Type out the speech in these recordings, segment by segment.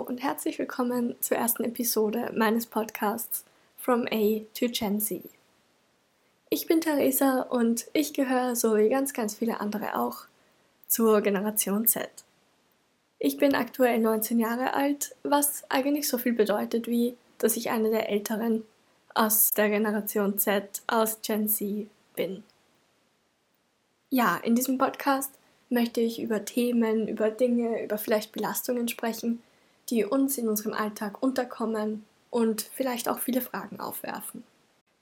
Und herzlich willkommen zur ersten Episode meines Podcasts From A to Gen Z. Ich bin Theresa und ich gehöre, so wie ganz, ganz viele andere auch, zur Generation Z. Ich bin aktuell 19 Jahre alt, was eigentlich so viel bedeutet wie, dass ich eine der Älteren aus der Generation Z, aus Gen Z bin. Ja, in diesem Podcast möchte ich über Themen, über Dinge, über vielleicht Belastungen sprechen, die uns in unserem Alltag unterkommen und vielleicht auch viele Fragen aufwerfen.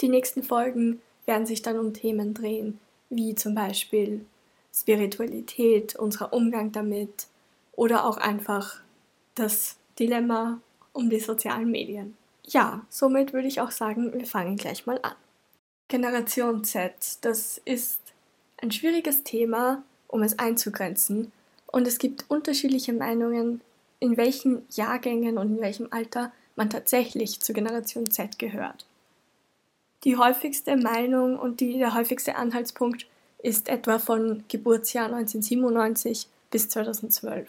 Die nächsten Folgen werden sich dann um Themen drehen, wie zum Beispiel Spiritualität, unser Umgang damit oder auch einfach das Dilemma um die sozialen Medien. Ja, somit würde ich auch sagen, wir fangen gleich mal an. Generation Z, das ist ein schwieriges Thema, um es einzugrenzen. Und es gibt unterschiedliche Meinungen, in welchen Jahrgängen und in welchem Alter man tatsächlich zur Generation Z gehört. Die häufigste Meinung und die, der häufigste Anhaltspunkt ist etwa von Geburtsjahr 1997 bis 2012.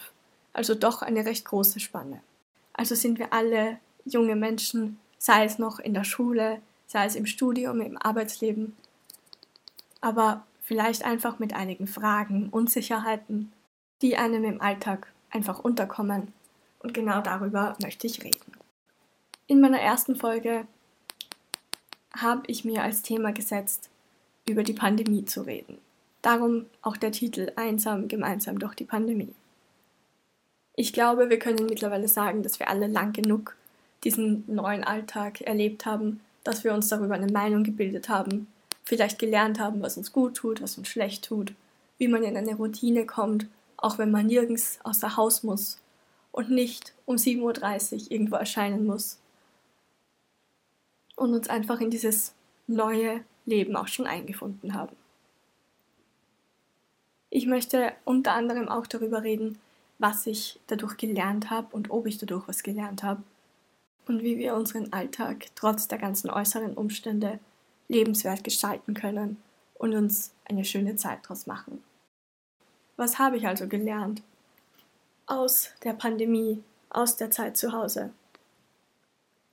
Also doch eine recht große Spanne. Also sind wir alle junge Menschen, sei es noch in der Schule, sei es im Studium, im Arbeitsleben. Aber vielleicht einfach mit einigen Fragen, Unsicherheiten, die einem im Alltag einfach unterkommen. Und genau darüber möchte ich reden. In meiner ersten Folge habe ich mir als Thema gesetzt, über die Pandemie zu reden. Darum auch der Titel Einsam gemeinsam durch die Pandemie. Ich glaube, wir können mittlerweile sagen, dass wir alle lang genug diesen neuen Alltag erlebt haben, dass wir uns darüber eine Meinung gebildet haben, vielleicht gelernt haben, was uns gut tut, was uns schlecht tut, wie man in eine Routine kommt, auch wenn man nirgends außer Haus muss und nicht um 7.30 Uhr irgendwo erscheinen muss. Und uns einfach in dieses neue Leben auch schon eingefunden haben. Ich möchte unter anderem auch darüber reden, was ich dadurch gelernt habe und ob ich dadurch was gelernt habe und wie wir unseren Alltag trotz der ganzen äußeren Umstände lebenswert gestalten können und uns eine schöne Zeit daraus machen. Was habe ich also gelernt aus der Pandemie, aus der Zeit zu Hause?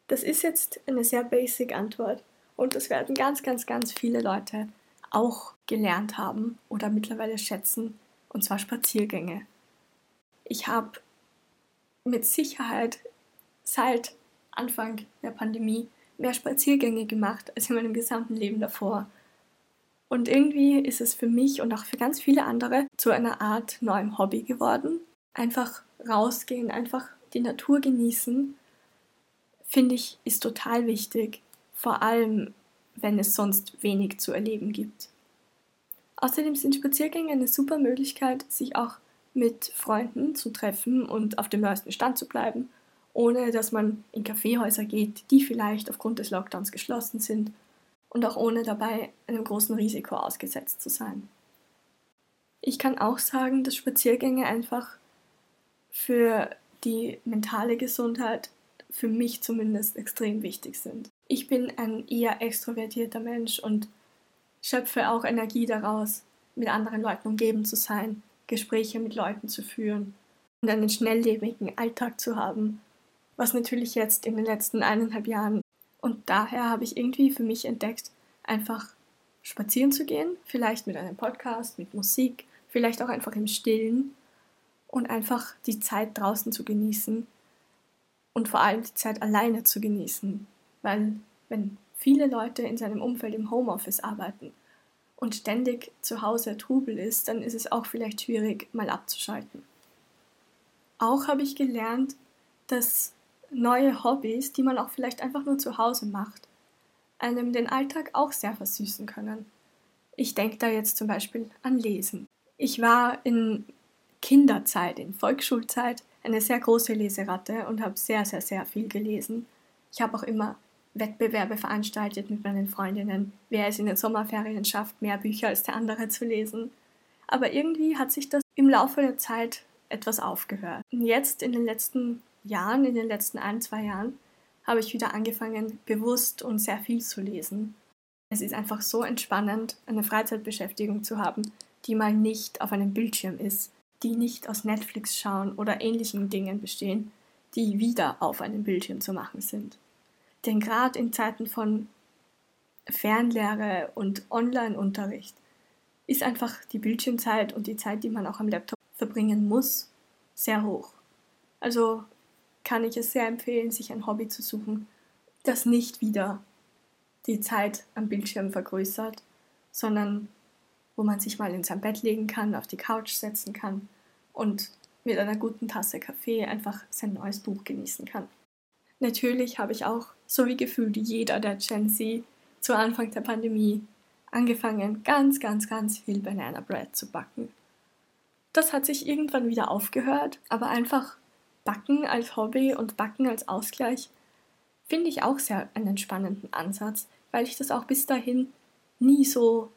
Das ist jetzt eine sehr basic Antwort und das werden ganz, ganz, ganz viele Leute auch gelernt haben oder mittlerweile schätzen, und zwar Spaziergänge. Ich habe mit Sicherheit seit Anfang der Pandemie mehr Spaziergänge gemacht als in meinem gesamten Leben davor. Und irgendwie ist es für mich und auch für ganz viele andere zu einer Art neuem Hobby geworden. Einfach rausgehen, einfach die Natur genießen, finde ich, ist total wichtig. Vor allem, wenn es sonst wenig zu erleben gibt. Außerdem sind Spaziergänge eine super Möglichkeit, sich auch mit Freunden zu treffen und auf dem neuesten Stand zu bleiben ohne dass man in Kaffeehäuser geht, die vielleicht aufgrund des Lockdowns geschlossen sind und auch ohne dabei einem großen Risiko ausgesetzt zu sein. Ich kann auch sagen, dass Spaziergänge einfach für die mentale Gesundheit, für mich zumindest, extrem wichtig sind. Ich bin ein eher extrovertierter Mensch und schöpfe auch Energie daraus, mit anderen Leuten umgeben zu sein, Gespräche mit Leuten zu führen und einen schnelllebigen Alltag zu haben, was natürlich jetzt in den letzten eineinhalb Jahren und daher habe ich irgendwie für mich entdeckt, einfach spazieren zu gehen, vielleicht mit einem Podcast, mit Musik, vielleicht auch einfach im Stillen und einfach die Zeit draußen zu genießen und vor allem die Zeit alleine zu genießen, weil wenn viele Leute in seinem Umfeld im Homeoffice arbeiten und ständig zu Hause Trubel ist, dann ist es auch vielleicht schwierig, mal abzuschalten. Auch habe ich gelernt, dass neue Hobbys, die man auch vielleicht einfach nur zu Hause macht, einem den Alltag auch sehr versüßen können. Ich denke da jetzt zum Beispiel an Lesen. Ich war in Kinderzeit, in Volksschulzeit, eine sehr große Leseratte und habe sehr, sehr, sehr viel gelesen. Ich habe auch immer Wettbewerbe veranstaltet mit meinen Freundinnen, wer es in den Sommerferien schafft, mehr Bücher als der andere zu lesen. Aber irgendwie hat sich das im Laufe der Zeit etwas aufgehört. Und jetzt in den letzten Jahren, in den letzten ein, zwei Jahren, habe ich wieder angefangen, bewusst und sehr viel zu lesen. Es ist einfach so entspannend, eine Freizeitbeschäftigung zu haben, die mal nicht auf einem Bildschirm ist, die nicht aus Netflix schauen oder ähnlichen Dingen bestehen, die wieder auf einem Bildschirm zu machen sind. Denn gerade in Zeiten von Fernlehre und Online-Unterricht ist einfach die Bildschirmzeit und die Zeit, die man auch am Laptop verbringen muss, sehr hoch. Also kann ich es sehr empfehlen, sich ein Hobby zu suchen, das nicht wieder die Zeit am Bildschirm vergrößert, sondern wo man sich mal in sein Bett legen kann, auf die Couch setzen kann und mit einer guten Tasse Kaffee einfach sein neues Buch genießen kann. Natürlich habe ich auch, so wie gefühlt jeder der Gen Z, zu Anfang der Pandemie angefangen, ganz, ganz, ganz viel Banana Bread zu backen. Das hat sich irgendwann wieder aufgehört, aber einfach Backen als Hobby und Backen als Ausgleich finde ich auch sehr einen spannenden Ansatz, weil ich das auch bis dahin nie so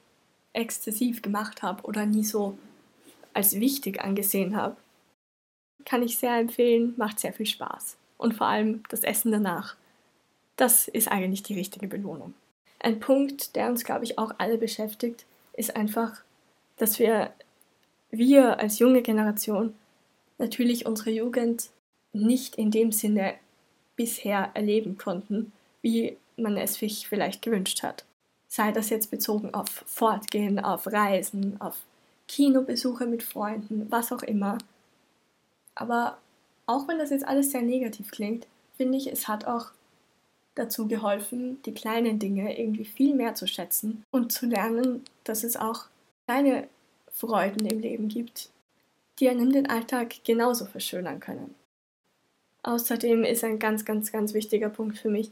exzessiv gemacht habe oder nie so als wichtig angesehen habe. Kann ich sehr empfehlen, macht sehr viel Spaß. Und vor allem das Essen danach. Das ist eigentlich die richtige Belohnung. Ein Punkt, der uns, glaube ich, auch alle beschäftigt, ist einfach, dass wir, wir als junge Generation, natürlich unsere Jugend nicht in dem Sinne bisher erleben konnten, wie man es sich vielleicht gewünscht hat. Sei das jetzt bezogen auf Fortgehen, auf Reisen, auf Kinobesuche mit Freunden, was auch immer. Aber auch wenn das jetzt alles sehr negativ klingt, finde ich, es hat auch dazu geholfen, die kleinen Dinge irgendwie viel mehr zu schätzen und zu lernen, dass es auch kleine Freuden im Leben gibt, die einem den Alltag genauso verschönern können. Außerdem ist ein ganz, ganz, ganz wichtiger Punkt für mich,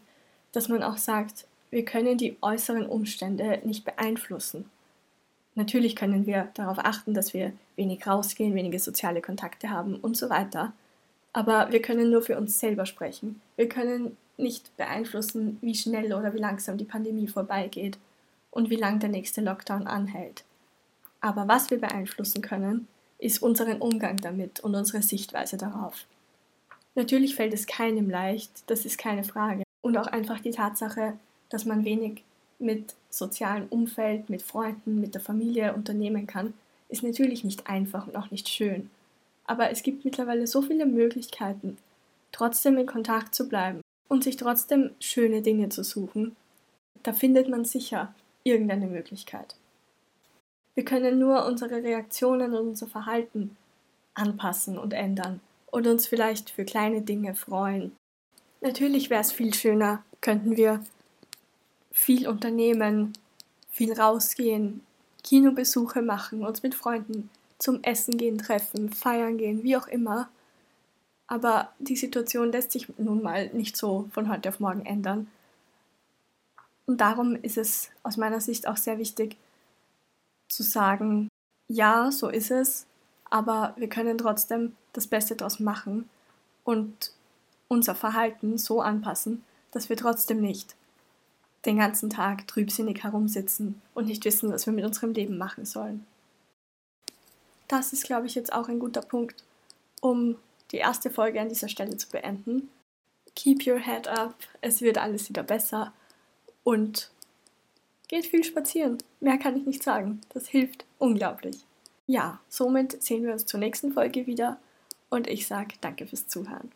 dass man auch sagt, wir können die äußeren Umstände nicht beeinflussen. Natürlich können wir darauf achten, dass wir wenig rausgehen, wenige soziale Kontakte haben und so weiter. Aber wir können nur für uns selber sprechen. Wir können nicht beeinflussen, wie schnell oder wie langsam die Pandemie vorbeigeht und wie lang der nächste Lockdown anhält. Aber was wir beeinflussen können, ist unseren Umgang damit und unsere Sichtweise darauf. Natürlich fällt es keinem leicht, das ist keine Frage. Und auch einfach die Tatsache, dass man wenig mit sozialem Umfeld, mit Freunden, mit der Familie unternehmen kann, ist natürlich nicht einfach und auch nicht schön. Aber es gibt mittlerweile so viele Möglichkeiten, trotzdem in Kontakt zu bleiben und sich trotzdem schöne Dinge zu suchen. Da findet man sicher irgendeine Möglichkeit. Wir können nur unsere Reaktionen und unser Verhalten anpassen und ändern und uns vielleicht für kleine Dinge freuen. Natürlich wäre es viel schöner, könnten wir viel unternehmen, viel rausgehen, Kinobesuche machen, uns mit Freunden zum Essen gehen, treffen, feiern gehen, wie auch immer. Aber die Situation lässt sich nun mal nicht so von heute auf morgen ändern. Und darum ist es aus meiner Sicht auch sehr wichtig zu sagen, ja, so ist es, aber wir können trotzdem das Beste daraus machen und unser Verhalten so anpassen, dass wir trotzdem nicht den ganzen Tag trübsinnig herumsitzen und nicht wissen, was wir mit unserem Leben machen sollen. Das ist, glaube ich, jetzt auch ein guter Punkt, um die erste Folge an dieser Stelle zu beenden. Keep your head up, es wird alles wieder besser und geht viel spazieren. Mehr kann ich nicht sagen. Das hilft unglaublich. Ja, somit sehen wir uns zur nächsten Folge wieder und ich sage danke fürs Zuhören.